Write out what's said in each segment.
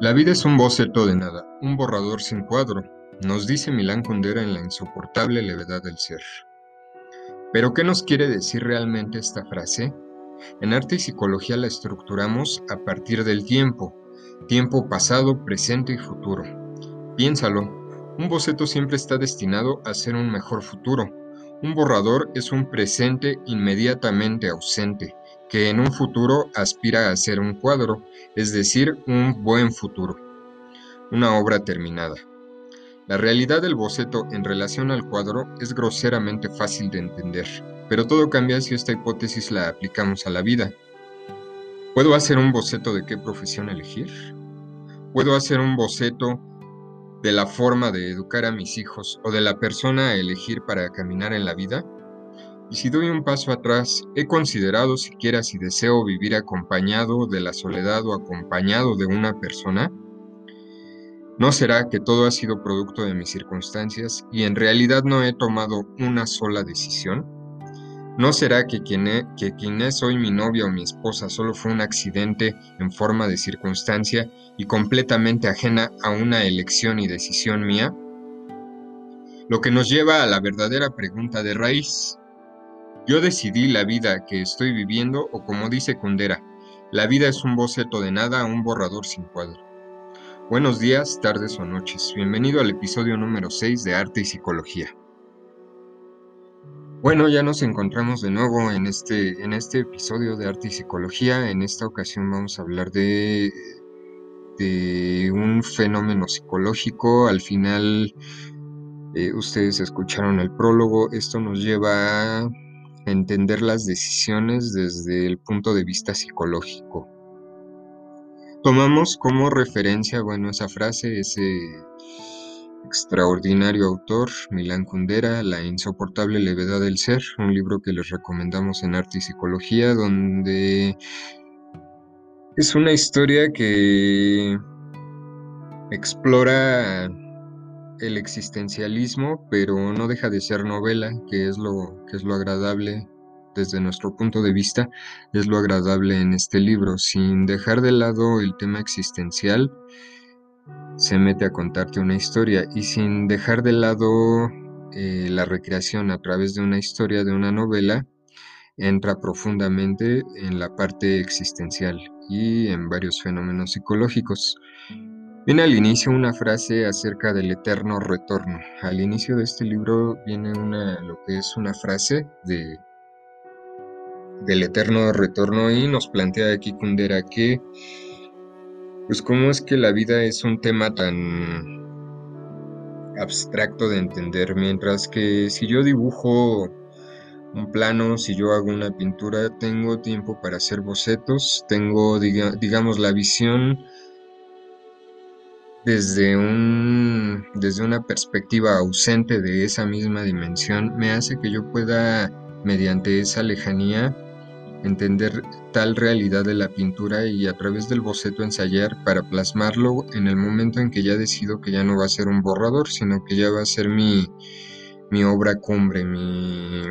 La vida es un boceto de nada, un borrador sin cuadro, nos dice Milán Kundera en la insoportable levedad del ser. Pero ¿qué nos quiere decir realmente esta frase? En arte y psicología la estructuramos a partir del tiempo, tiempo pasado, presente y futuro. Piénsalo, un boceto siempre está destinado a ser un mejor futuro. Un borrador es un presente inmediatamente ausente, que en un futuro aspira a ser un cuadro, es decir, un buen futuro, una obra terminada. La realidad del boceto en relación al cuadro es groseramente fácil de entender, pero todo cambia si esta hipótesis la aplicamos a la vida. ¿Puedo hacer un boceto de qué profesión elegir? ¿Puedo hacer un boceto de la forma de educar a mis hijos o de la persona a elegir para caminar en la vida? Y si doy un paso atrás, ¿he considerado siquiera si deseo vivir acompañado de la soledad o acompañado de una persona? ¿No será que todo ha sido producto de mis circunstancias y en realidad no he tomado una sola decisión? ¿No será que quien, que quien es hoy mi novia o mi esposa solo fue un accidente en forma de circunstancia y completamente ajena a una elección y decisión mía? Lo que nos lleva a la verdadera pregunta de raíz. Yo decidí la vida que estoy viviendo o como dice Kundera, la vida es un boceto de nada, un borrador sin cuadro. Buenos días, tardes o noches. Bienvenido al episodio número 6 de Arte y Psicología. Bueno, ya nos encontramos de nuevo en este, en este episodio de Arte y Psicología. En esta ocasión vamos a hablar de, de un fenómeno psicológico. Al final, eh, ustedes escucharon el prólogo. Esto nos lleva entender las decisiones desde el punto de vista psicológico. Tomamos como referencia, bueno, esa frase, ese extraordinario autor, Milán Kundera, La insoportable levedad del ser, un libro que les recomendamos en Arte y Psicología, donde es una historia que explora el existencialismo, pero no deja de ser novela, que es lo, que es lo agradable desde nuestro punto de vista, es lo agradable en este libro, sin dejar de lado el tema existencial, se mete a contarte una historia y sin dejar de lado eh, la recreación a través de una historia, de una novela, entra profundamente en la parte existencial y en varios fenómenos psicológicos. Viene al inicio una frase acerca del eterno retorno. Al inicio de este libro viene una, lo que es una frase de, del eterno retorno y nos plantea aquí Kundera que, pues cómo es que la vida es un tema tan abstracto de entender, mientras que si yo dibujo un plano, si yo hago una pintura, tengo tiempo para hacer bocetos, tengo, digamos, la visión desde, un, desde una perspectiva ausente de esa misma dimensión me hace que yo pueda, mediante esa lejanía, entender tal realidad de la pintura y a través del boceto ensayar para plasmarlo en el momento en que ya decido que ya no va a ser un borrador, sino que ya va a ser mi, mi obra cumbre, mi,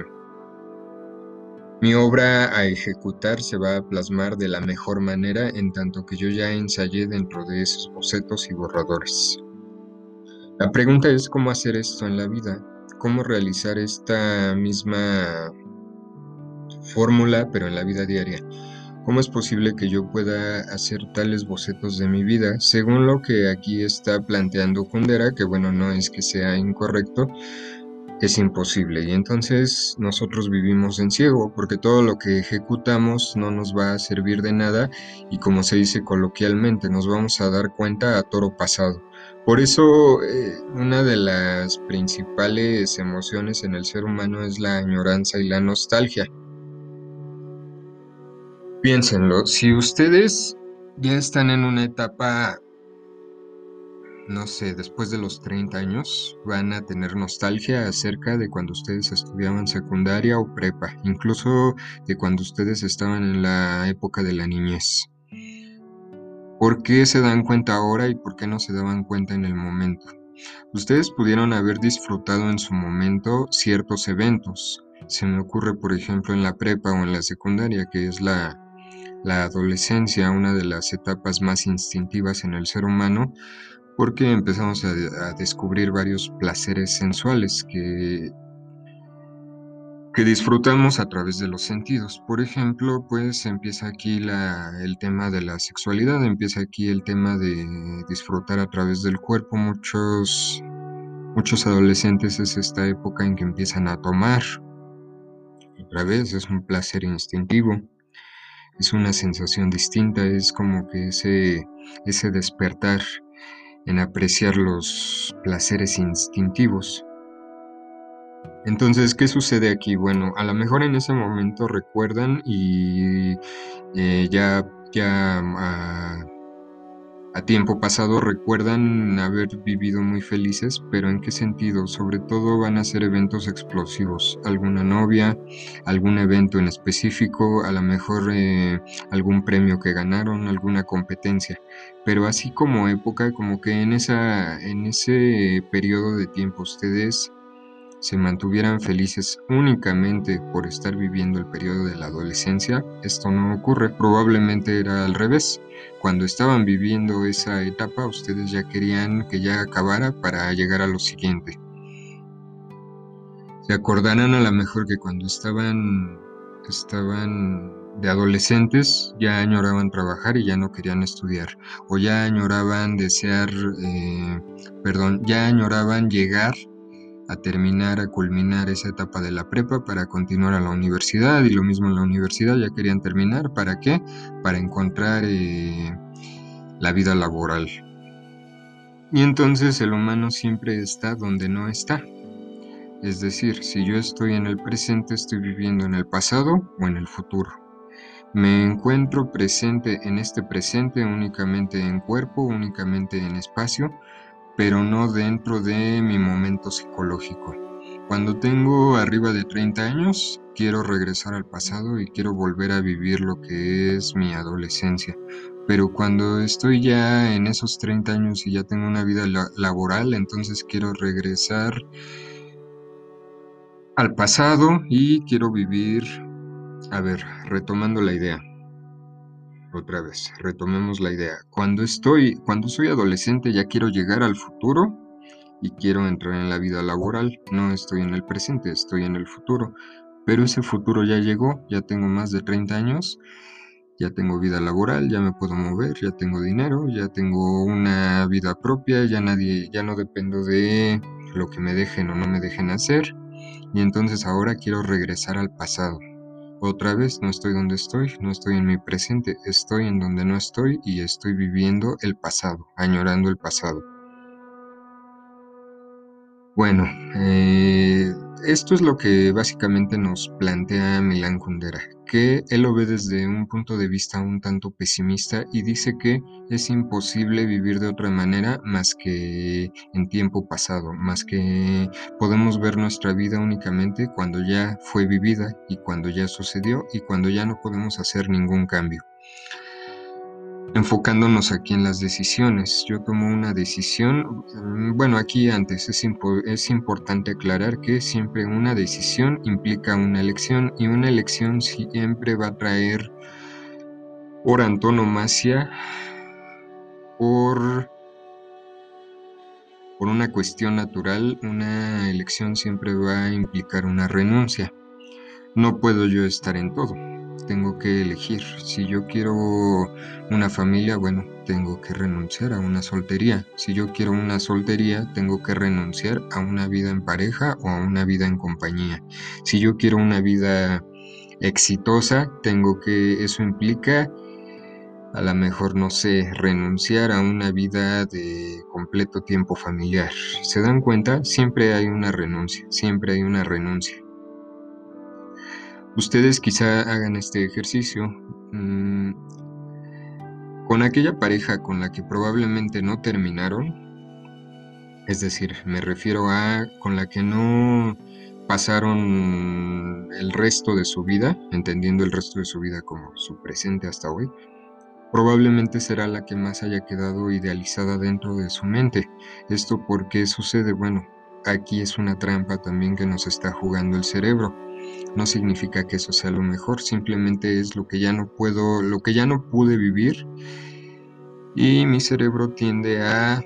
mi obra a ejecutar se va a plasmar de la mejor manera en tanto que yo ya ensayé dentro de esos bocetos y borradores. La pregunta es cómo hacer esto en la vida, cómo realizar esta misma fórmula pero en la vida diaria. ¿Cómo es posible que yo pueda hacer tales bocetos de mi vida? Según lo que aquí está planteando Kundera, que bueno, no es que sea incorrecto, es imposible y entonces nosotros vivimos en ciego porque todo lo que ejecutamos no nos va a servir de nada y como se dice coloquialmente nos vamos a dar cuenta a toro pasado. Por eso eh, una de las principales emociones en el ser humano es la añoranza y la nostalgia. Piénsenlo, si ustedes ya están en una etapa no sé, después de los 30 años, van a tener nostalgia acerca de cuando ustedes estudiaban secundaria o prepa, incluso de cuando ustedes estaban en la época de la niñez. ¿Por qué se dan cuenta ahora y por qué no se daban cuenta en el momento? Ustedes pudieron haber disfrutado en su momento ciertos eventos. Se me ocurre, por ejemplo, en la prepa o en la secundaria, que es la, la adolescencia, una de las etapas más instintivas en el ser humano, porque empezamos a, descubrir varios placeres sensuales que, que disfrutamos a través de los sentidos. Por ejemplo, pues empieza aquí el tema de la sexualidad, empieza aquí el tema de disfrutar a través del cuerpo. Muchos, muchos adolescentes es esta época en que empiezan a tomar. Otra vez es un placer instintivo es una sensación distinta, es como que ese, ese despertar en apreciar los placeres instintivos. Entonces, ¿qué sucede aquí? Bueno, a lo mejor en ese momento recuerdan y eh, ya, ya ah, a tiempo pasado recuerdan haber vivido muy felices, pero ¿en qué sentido? Sobre todo van a ser eventos explosivos, alguna novia, algún evento en específico, a lo mejor eh, algún premio que ganaron, alguna competencia, pero así como época, como que en, esa, en ese periodo de tiempo ustedes se mantuvieran felices únicamente por estar viviendo el periodo de la adolescencia, esto no ocurre, probablemente era al revés. Cuando estaban viviendo esa etapa, ustedes ya querían que ya acabara para llegar a lo siguiente. Se acordarán a lo mejor que cuando estaban, estaban de adolescentes ya añoraban trabajar y ya no querían estudiar, o ya añoraban desear, eh, perdón, ya añoraban llegar a terminar, a culminar esa etapa de la prepa para continuar a la universidad y lo mismo en la universidad ya querían terminar. ¿Para qué? Para encontrar eh, la vida laboral. Y entonces el humano siempre está donde no está. Es decir, si yo estoy en el presente, estoy viviendo en el pasado o en el futuro. Me encuentro presente en este presente únicamente en cuerpo, únicamente en espacio, pero no dentro de mi momento psicológico. Cuando tengo arriba de 30 años, quiero regresar al pasado y quiero volver a vivir lo que es mi adolescencia. Pero cuando estoy ya en esos 30 años y ya tengo una vida laboral, entonces quiero regresar al pasado y quiero vivir, a ver, retomando la idea otra vez, retomemos la idea. Cuando estoy, cuando soy adolescente ya quiero llegar al futuro y quiero entrar en la vida laboral. No estoy en el presente, estoy en el futuro. Pero ese futuro ya llegó, ya tengo más de 30 años, ya tengo vida laboral, ya me puedo mover, ya tengo dinero, ya tengo una vida propia, ya nadie, ya no dependo de lo que me dejen o no me dejen hacer. Y entonces ahora quiero regresar al pasado otra vez no estoy donde estoy, no estoy en mi presente, estoy en donde no estoy y estoy viviendo el pasado, añorando el pasado. Bueno, eh, esto es lo que básicamente nos plantea Milán Kundera, que él lo ve desde un punto de vista un tanto pesimista y dice que es imposible vivir de otra manera más que en tiempo pasado, más que podemos ver nuestra vida únicamente cuando ya fue vivida y cuando ya sucedió y cuando ya no podemos hacer ningún cambio enfocándonos aquí en las decisiones. Yo tomo una decisión, mm, bueno, aquí antes es, es, importante aclarar que siempre una decisión implica una elección y una elección siempre va a traer por antonomasia, por, por una cuestión natural, una elección siempre va a implicar una renuncia. No puedo yo estar en todo tengo que elegir. Si yo quiero una familia, bueno, tengo que renunciar a una soltería. Si yo quiero una soltería, tengo que renunciar a una vida en pareja o a una vida en compañía. Si yo quiero una vida exitosa, tengo que, eso implica a lo mejor, no sé, renunciar a una vida de completo tiempo familiar. ¿Se dan cuenta? Siempre hay una renuncia, siempre hay una renuncia. Ustedes quizá hagan este ejercicio mm, con aquella pareja con la que probablemente no terminaron. Es decir, me refiero a con la que no pasaron el resto de su vida, entendiendo el resto de su vida como su presente hasta hoy, probablemente será la que más haya quedado idealizada dentro de su mente. Esto porque sucede, bueno, aquí es una trampa también que nos está jugando el cerebro no significa que eso sea lo mejor, simplemente es lo que ya no puedo, lo que ya no pude vivir y mi cerebro tiende a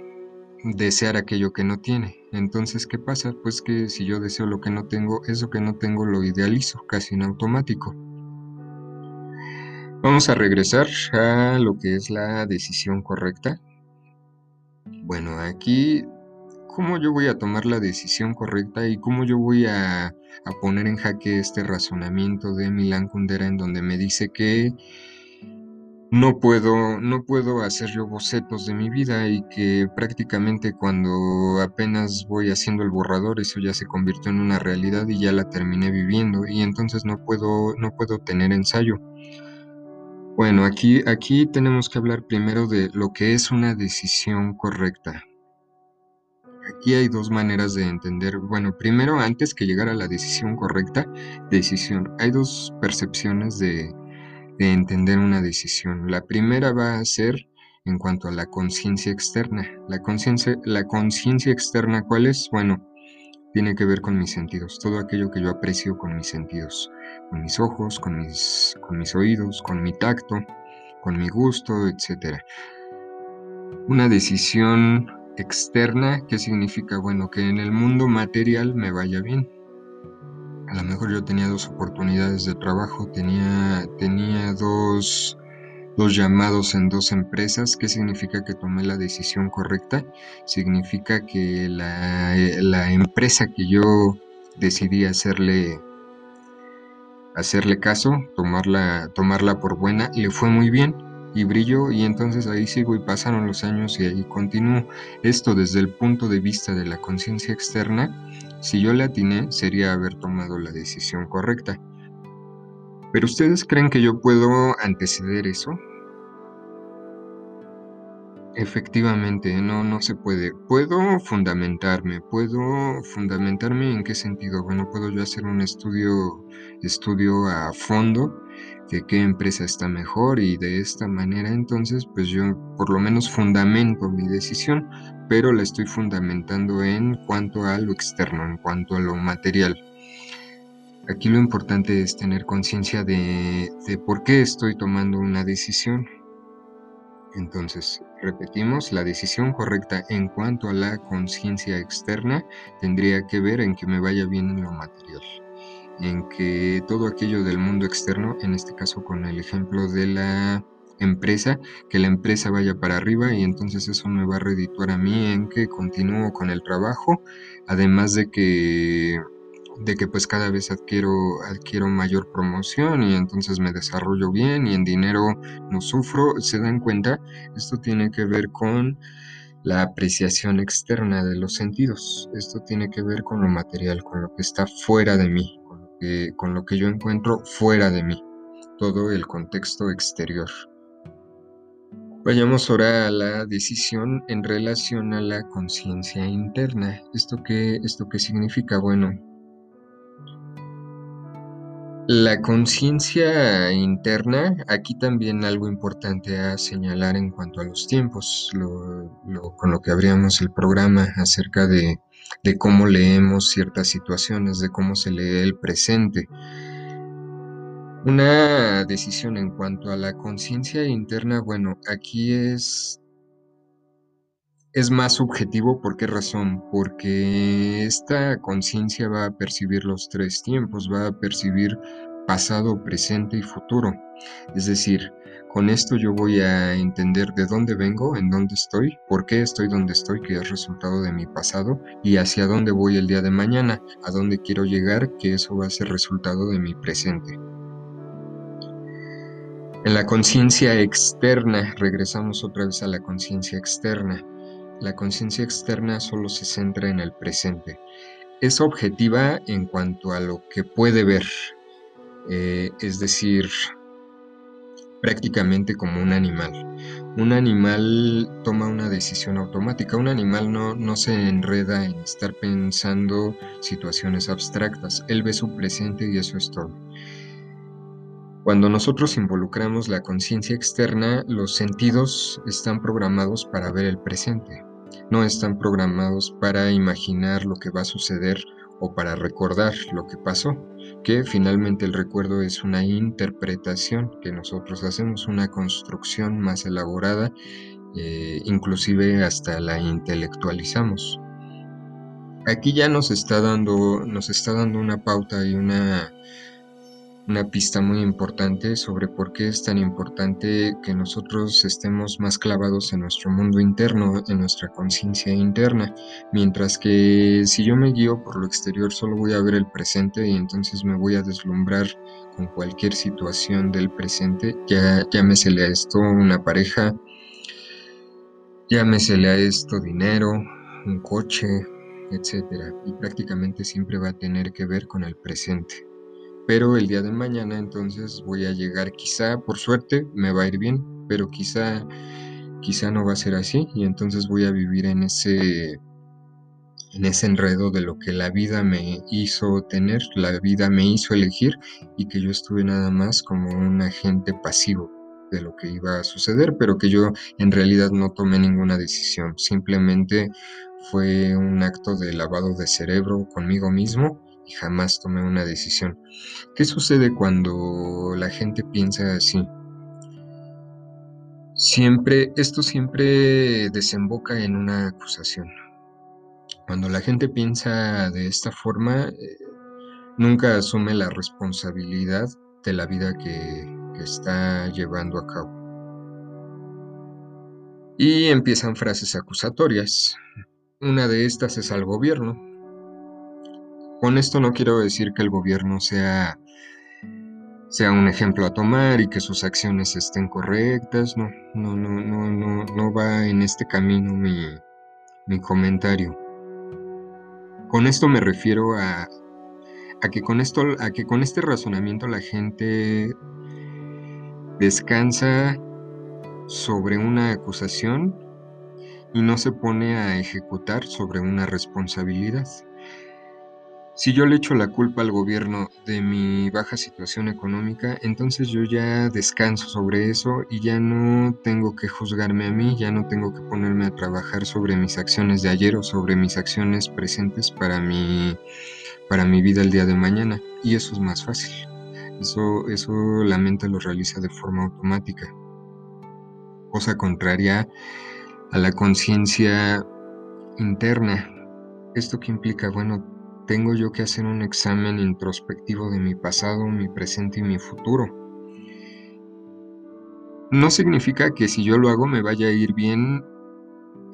desear aquello que no tiene. Entonces, ¿qué pasa? Pues que si yo deseo lo que no tengo, eso que no tengo lo idealizo casi en automático. Vamos a regresar a lo que es la decisión correcta. Bueno, aquí, ¿cómo yo voy a tomar la decisión correcta y cómo yo voy a, poner en jaque este razonamiento de Milan Kundera en donde me dice que no puedo, no puedo hacer yo bocetos de mi vida y que prácticamente cuando apenas voy haciendo el borrador eso ya se convirtió en una realidad y ya la terminé viviendo y entonces no puedo, no puedo tener ensayo. Bueno, aquí, aquí tenemos que hablar primero de lo que es una decisión correcta. Aquí hay dos maneras de entender. Bueno, primero, antes que llegar a la decisión correcta, decisión. Hay dos percepciones de, de entender una decisión. La primera va a ser en cuanto a la conciencia externa. La conciencia la conciencia externa, ¿cuál es? Bueno, tiene que ver con mis sentidos, todo aquello que yo aprecio con mis sentidos, con mis ojos, con mis, con mis oídos, con mi tacto, con mi gusto, etc. Una decisión externa, ¿qué significa? Bueno, que en el mundo material me vaya bien, a lo mejor yo tenía dos oportunidades de trabajo, tenía, tenía dos, dos llamados en dos empresas. ¿Qué significa que tomé la decisión correcta? Significa que la, la empresa que yo decidí hacerle, hacerle caso, tomarla, tomarla por buena, le fue muy bien y brilló y entonces ahí sigo y pasaron los años y ahí continúo. Esto desde el punto de vista de la conciencia externa si yo le atiné, sería haber tomado la decisión correcta. ¿Pero ustedes creen que yo puedo anteceder eso? Efectivamente, no, no se puede. Puedo fundamentarme, puedo fundamentarme en qué sentido. Bueno, puedo yo hacer un estudio, estudio a fondo de qué empresa está mejor y de esta manera entonces pues yo por lo menos fundamento mi decisión, pero la estoy fundamentando en cuanto a lo externo, en cuanto a lo material. Aquí lo importante es tener conciencia de, de por qué estoy tomando una decisión. Entonces, repetimos, la decisión correcta en cuanto a la conciencia externa tendría que ver en que me vaya bien en lo material en que todo aquello del mundo externo, en este caso con el ejemplo de la empresa, que la empresa vaya para arriba y entonces eso me va a redituar a mí en que continúo con el trabajo, además de que de que pues cada vez adquiero, adquiero mayor promoción y entonces me desarrollo bien y en dinero no sufro, se dan cuenta, esto tiene que ver con la apreciación externa de los sentidos, esto tiene que ver con lo material, con lo que está fuera de mí, con lo que yo encuentro fuera de mí, todo el contexto exterior. Vayamos ahora a la decisión en relación a la conciencia interna. ¿Esto qué, ¿Esto qué significa? Bueno, la conciencia interna, aquí también algo importante a señalar en cuanto a los tiempos, con lo que abríamos el programa acerca de de cómo leemos ciertas situaciones, de cómo se lee el presente. Una decisión en cuanto a la conciencia interna, bueno, aquí es es más subjetivo, ¿por qué razón? Porque esta conciencia va a percibir los tres tiempos, va a percibir pasado, presente y futuro. Es decir, con esto yo voy a entender de dónde vengo, en dónde estoy, por qué estoy donde estoy, que es resultado de mi pasado, y hacia dónde voy el día de mañana, a dónde quiero llegar, que eso va a ser resultado de mi presente. En la conciencia externa, regresamos otra vez a la conciencia externa. La conciencia externa solo se centra en el presente. Es objetiva en cuanto a lo que puede ver, eh, es decir, prácticamente como un animal. Un animal toma una decisión automática, un animal no, no se enreda en estar pensando situaciones abstractas, él ve su presente y eso es todo. Cuando nosotros involucramos la conciencia externa, los sentidos están programados para ver el presente, no están programados para imaginar lo que va a suceder o para recordar lo que pasó. Que finalmente el recuerdo es una interpretación que nosotros hacemos, una construcción más elaborada, eh, inclusive hasta la intelectualizamos. Aquí ya nos está dando, nos está dando una pauta y una una pista muy importante sobre por qué es tan importante que nosotros estemos más clavados en nuestro mundo interno, en nuestra conciencia interna, mientras que si yo me guío por lo exterior solo voy a ver el presente y entonces me voy a deslumbrar con cualquier situación del presente, ya llámesele a esto una pareja, llámesele a esto dinero, un coche, etcétera, y prácticamente siempre va a tener que ver con el presente pero el día de mañana entonces voy a llegar, quizá por suerte me va a ir bien, pero quizá quizá no va a ser así y entonces voy a vivir en ese en ese enredo de lo que la vida me hizo tener, la vida me hizo elegir y que yo estuve nada más como un agente pasivo de lo que iba a suceder, pero que yo en realidad no tomé ninguna decisión, simplemente fue un acto de lavado de cerebro conmigo mismo y jamás tomé una decisión. ¿Qué sucede cuando la gente piensa así? Siempre, esto siempre desemboca en una acusación. Cuando la gente piensa de esta forma, eh, nunca asume la responsabilidad de la vida que, que está llevando a cabo. Y empiezan frases acusatorias. Una de estas es al gobierno, con esto no quiero decir que el gobierno sea, sea un ejemplo a tomar y que sus acciones estén correctas, no, no, no, no, no, no va en este camino mi, mi comentario. Con esto me refiero a, a, que con esto, a que con este razonamiento la gente descansa sobre una acusación y no se pone a ejecutar sobre una responsabilidad. Si yo le echo la culpa al gobierno de mi baja situación económica, entonces yo ya descanso sobre eso y ya no tengo que juzgarme a mí, ya no tengo que ponerme a trabajar sobre mis acciones de ayer o sobre mis acciones presentes para mi, para mi vida el día de mañana. Y eso es más fácil. Eso, eso la mente lo realiza de forma automática. Cosa contraria a la conciencia interna. ¿Esto que implica? Bueno, tengo yo que hacer un examen introspectivo de mi pasado, mi presente y mi futuro. No significa que si yo lo hago me vaya a ir bien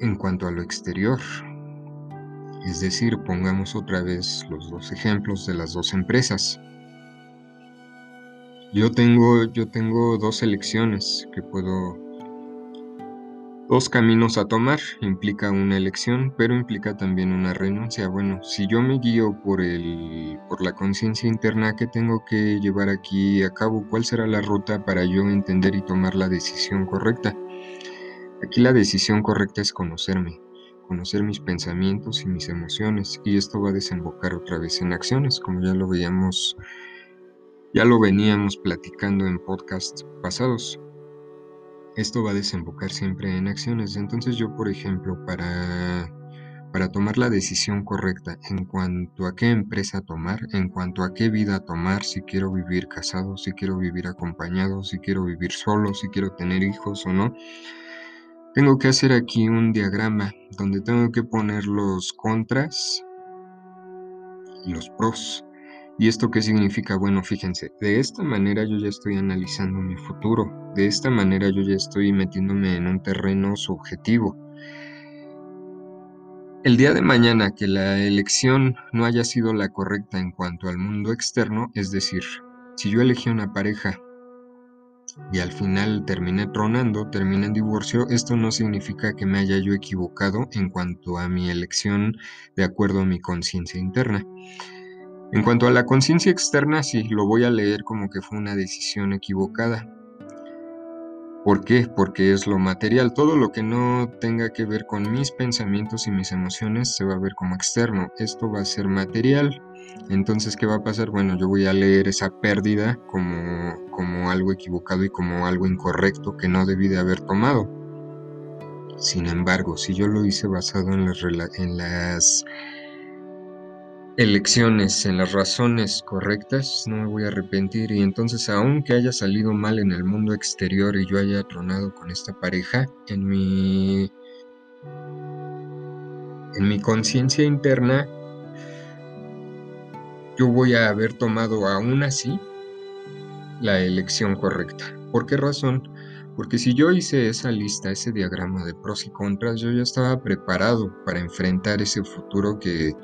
en cuanto a lo exterior. Es decir, pongamos otra vez los dos ejemplos de las dos empresas. Yo tengo, yo tengo dos elecciones que puedo Dos caminos a tomar implica una elección, pero implica también una renuncia. Bueno, si yo me guío por, el, por la conciencia interna que tengo que llevar aquí a cabo, ¿cuál será la ruta para yo entender y tomar la decisión correcta? Aquí la decisión correcta es conocerme, conocer mis pensamientos y mis emociones, y esto va a desembocar otra vez en acciones, como ya lo veíamos, ya lo veníamos platicando en podcasts pasados esto va a desembocar siempre en acciones. Entonces yo, por ejemplo, para, para tomar la decisión correcta en cuanto a qué empresa tomar, en cuanto a qué vida tomar, si quiero vivir casado, si quiero vivir acompañado, si quiero vivir solo, si quiero tener hijos o no, tengo que hacer aquí un diagrama donde tengo que poner los contras y los pros. ¿Y esto qué significa? Bueno, fíjense, de esta manera yo ya estoy analizando mi futuro, de esta manera yo ya estoy metiéndome en un terreno subjetivo. El día de mañana que la elección no haya sido la correcta en cuanto al mundo externo, es decir, si yo elegí una pareja y al final terminé tronando, terminé en divorcio, esto no significa que me haya yo equivocado en cuanto a mi elección de acuerdo a mi conciencia interna. En cuanto a la conciencia externa, sí, lo voy a leer como que fue una decisión equivocada. ¿Por qué? Porque es lo material. Todo lo que no tenga que ver con mis pensamientos y mis emociones se va a ver como externo. Esto va a ser material. Entonces, ¿qué va a pasar? Bueno, yo voy a leer esa pérdida como, como algo equivocado y como algo incorrecto que no debí de haber tomado. Sin embargo, si yo lo hice basado en las, en las elecciones en las razones correctas, no me voy a arrepentir y entonces aunque haya salido mal en el mundo exterior y yo haya tronado con esta pareja, en mi en mi conciencia interna yo voy a haber tomado aún así la elección correcta. ¿Por qué razón? Porque si yo hice esa lista, ese diagrama de pros y contras, yo ya estaba preparado para enfrentar ese futuro que,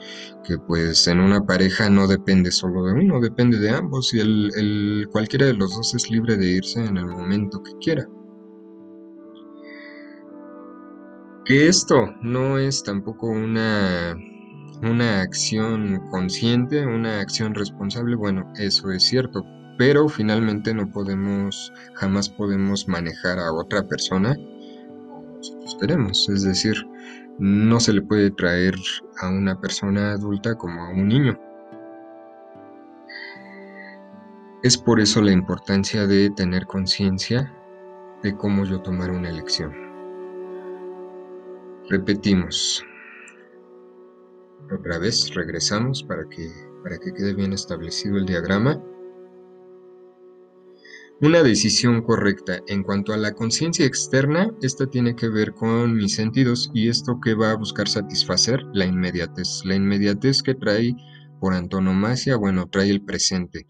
pues en una pareja no depende solo de uno, depende de ambos y el, cualquiera de los dos es libre de irse en el momento que quiera. Que esto no es tampoco una, una acción consciente, una acción responsable, bueno, eso es cierto, pero finalmente no podemos, jamás podemos manejar a otra persona como nosotros queremos. Es decir, no se le puede traer a una persona adulta como a un niño. Es por eso la importancia de tener conciencia de cómo yo tomar una elección. Repetimos. Otra vez regresamos para que, para que quede bien establecido el diagrama. Una decisión correcta. En cuanto a la conciencia externa, esta tiene que ver con mis sentidos y esto que va a buscar satisfacer la inmediatez. La inmediatez que trae por antonomasia, bueno, trae el presente.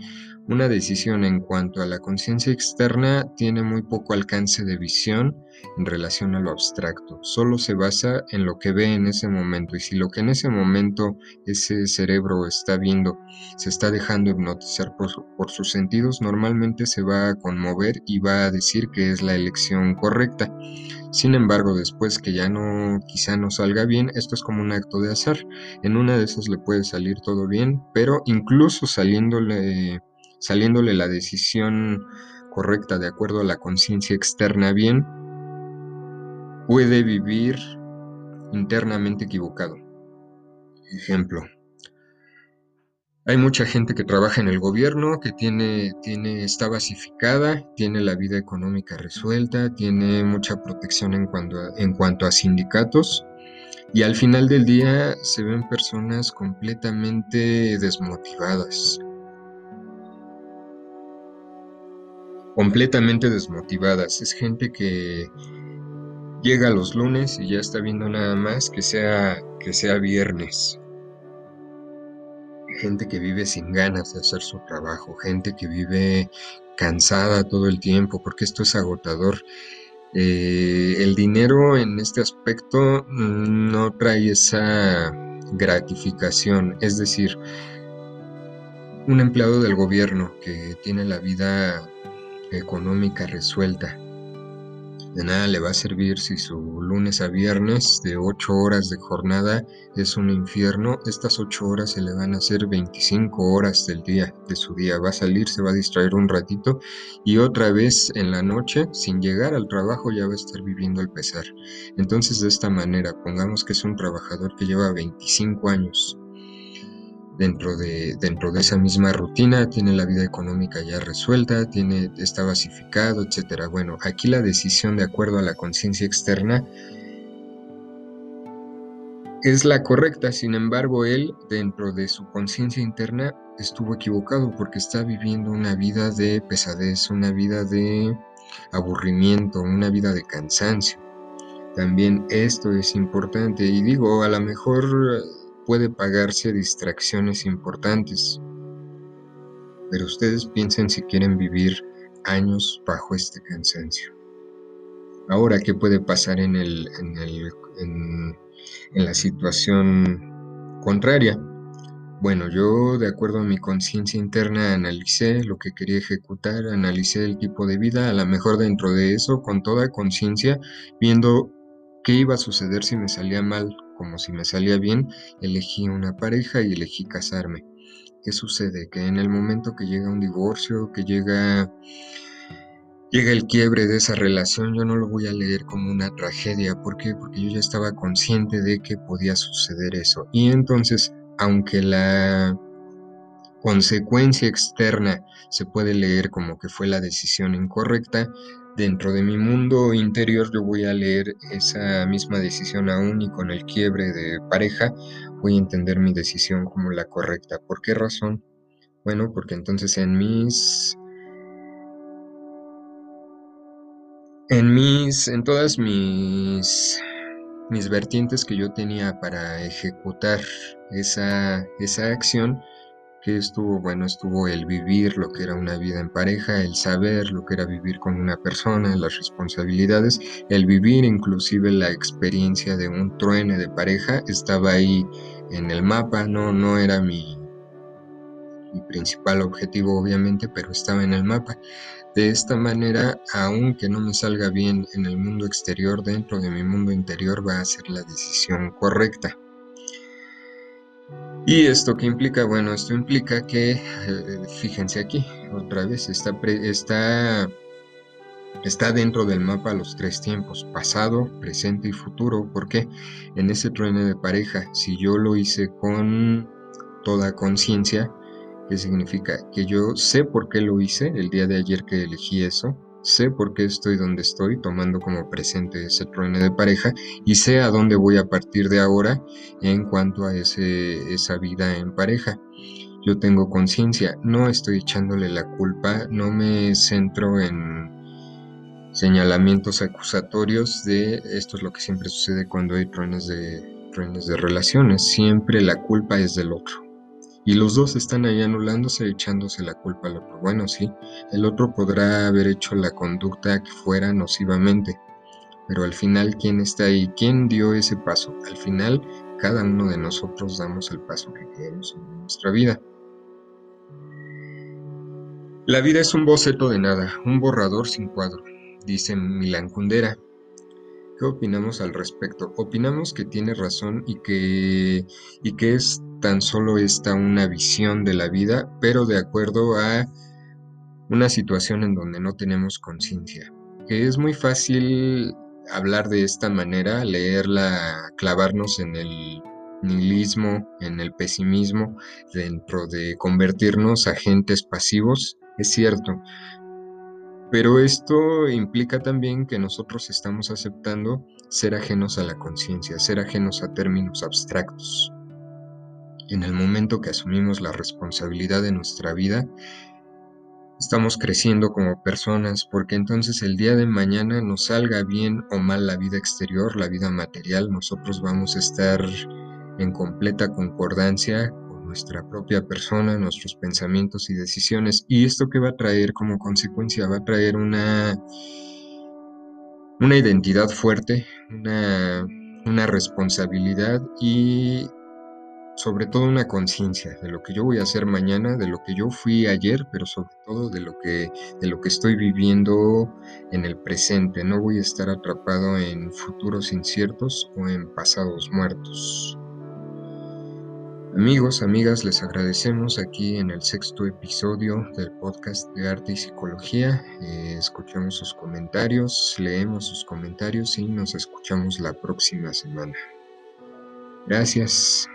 Una decisión en cuanto a la conciencia externa tiene muy poco alcance de visión en relación a lo abstracto. Solo se basa en lo que ve en ese momento. Y si lo que en ese momento ese cerebro está viendo se está dejando hipnotizar por, sus sentidos, normalmente se va a conmover y va a decir que es la elección correcta. Sin embargo, después que ya no, quizá no salga bien, esto es como un acto de azar. En una de esas le puede salir todo bien, pero incluso saliéndole saliéndole la decisión correcta de acuerdo a la conciencia externa bien, puede vivir internamente equivocado. Ejemplo. Hay mucha gente que trabaja en el gobierno, que tiene, tiene, está basificada, tiene la vida económica resuelta, tiene mucha protección en cuanto, en cuanto a sindicatos, y al final del día se ven personas completamente desmotivadas, completamente desmotivadas. Es gente que llega los lunes y ya está viendo nada más que sea, que sea viernes. Gente que vive sin ganas de hacer su trabajo, gente que vive cansada todo el tiempo, porque esto es agotador. Eh, el dinero en este aspecto no trae esa gratificación, es decir, un empleado del gobierno que tiene la vida económica resuelta. De nada le va a servir si su lunes a viernes de 8 horas de jornada es un infierno. Estas 8 horas se le van a hacer 25 horas del día, de su día. Va a salir, se va a distraer un ratito y otra vez en la noche, sin llegar al trabajo, ya va a estar viviendo el pesar. Entonces de esta manera, pongamos que es un trabajador que lleva 25 años dentro de, dentro de esa misma rutina, tiene la vida económica ya resuelta, tiene, está basificado, etcétera. Bueno, aquí la decisión de acuerdo a la conciencia externa es la correcta, sin embargo, él dentro de su conciencia interna estuvo equivocado porque está viviendo una vida de pesadez, una vida de aburrimiento, una vida de cansancio. También esto es importante y digo, a lo mejor puede pagarse distracciones importantes. Pero ustedes piensen si quieren vivir años bajo este cansancio. Ahora, ¿qué puede pasar en, el, en, el, en, la situación contraria? Bueno, yo de acuerdo a mi conciencia interna analicé lo que quería ejecutar, analicé el tipo de vida, a lo mejor dentro de eso, con toda conciencia, viendo qué iba a suceder si me salía mal, como si me salía bien, elegí una pareja y elegí casarme. ¿Qué sucede? Que en el momento que llega un divorcio, que llega llega el quiebre de esa relación, yo no lo voy a leer como una tragedia. ¿Por qué? Porque yo ya estaba consciente de que podía suceder eso. Y entonces, aunque la consecuencia externa se puede leer como que fue la decisión incorrecta, dentro de mi mundo interior yo voy a leer esa misma decisión aún y con el quiebre de pareja voy a entender mi decisión como la correcta. ¿Por qué razón? Bueno, porque entonces en mis en mis en todas mis mis vertientes que yo tenía para ejecutar esa esa acción estuvo, bueno, estuvo el vivir lo que era una vida en pareja, el saber lo que era vivir con una persona, las responsabilidades, el vivir inclusive la experiencia de un truene de pareja, estaba ahí en el mapa, no, no era mi, mi principal objetivo obviamente, pero estaba en el mapa. De esta manera, aunque no me salga bien en el mundo exterior, dentro de mi mundo interior va a ser la decisión correcta. ¿Y esto qué implica? Bueno, esto implica que, eh, fíjense aquí, otra vez, está, está, está dentro del mapa los tres tiempos, pasado, presente y futuro. porque En ese trueno de pareja, si yo lo hice con toda conciencia, ¿qué significa? Que yo sé por qué lo hice el día de ayer que elegí eso, sé por qué estoy donde estoy, tomando como presente ese trueno de pareja y sé a dónde voy a partir de ahora en cuanto a ese, esa vida en pareja. Yo tengo conciencia, no estoy echándole la culpa, no me centro en señalamientos acusatorios de esto es lo que siempre sucede cuando hay truenes de, truenes de relaciones, siempre la culpa es del otro y los dos están ahí anulándose, echándose la culpa al otro. Bueno, sí, el otro podrá haber hecho la conducta que fuera nocivamente, pero al final, ¿quién está ahí? ¿Quién dio ese paso? Al final, cada uno de nosotros damos el paso que queremos en nuestra vida. La vida es un boceto de nada, un borrador sin cuadro, dice Milan Kundera. ¿Qué opinamos al respecto? Opinamos que tiene razón y que, y que es tan solo esta una visión de la vida, pero de acuerdo a una situación en donde no tenemos conciencia. Que es muy fácil hablar de esta manera, leerla, clavarnos en el nihilismo, en el pesimismo, dentro de convertirnos agentes pasivos, es cierto, pero esto implica también que nosotros estamos aceptando ser ajenos a la conciencia, ser ajenos a términos abstractos. En el momento que asumimos la responsabilidad de nuestra vida, estamos creciendo como personas, porque entonces el día de mañana nos salga bien o mal la vida exterior, la vida material, nosotros vamos a estar en completa concordancia nuestra propia persona, nuestros pensamientos y decisiones. Y esto que va a traer como consecuencia, va a traer una, una identidad fuerte, una, una responsabilidad y sobre todo una conciencia de lo que yo voy a hacer mañana, de lo que yo fui ayer, pero sobre todo de lo que de lo que estoy viviendo en el presente. No voy a estar atrapado en futuros inciertos o en pasados muertos. Amigos, amigas, les agradecemos aquí en el sexto episodio del podcast de arte y psicología. Eh, escuchamos sus comentarios, leemos sus comentarios y nos escuchamos la próxima semana. Gracias.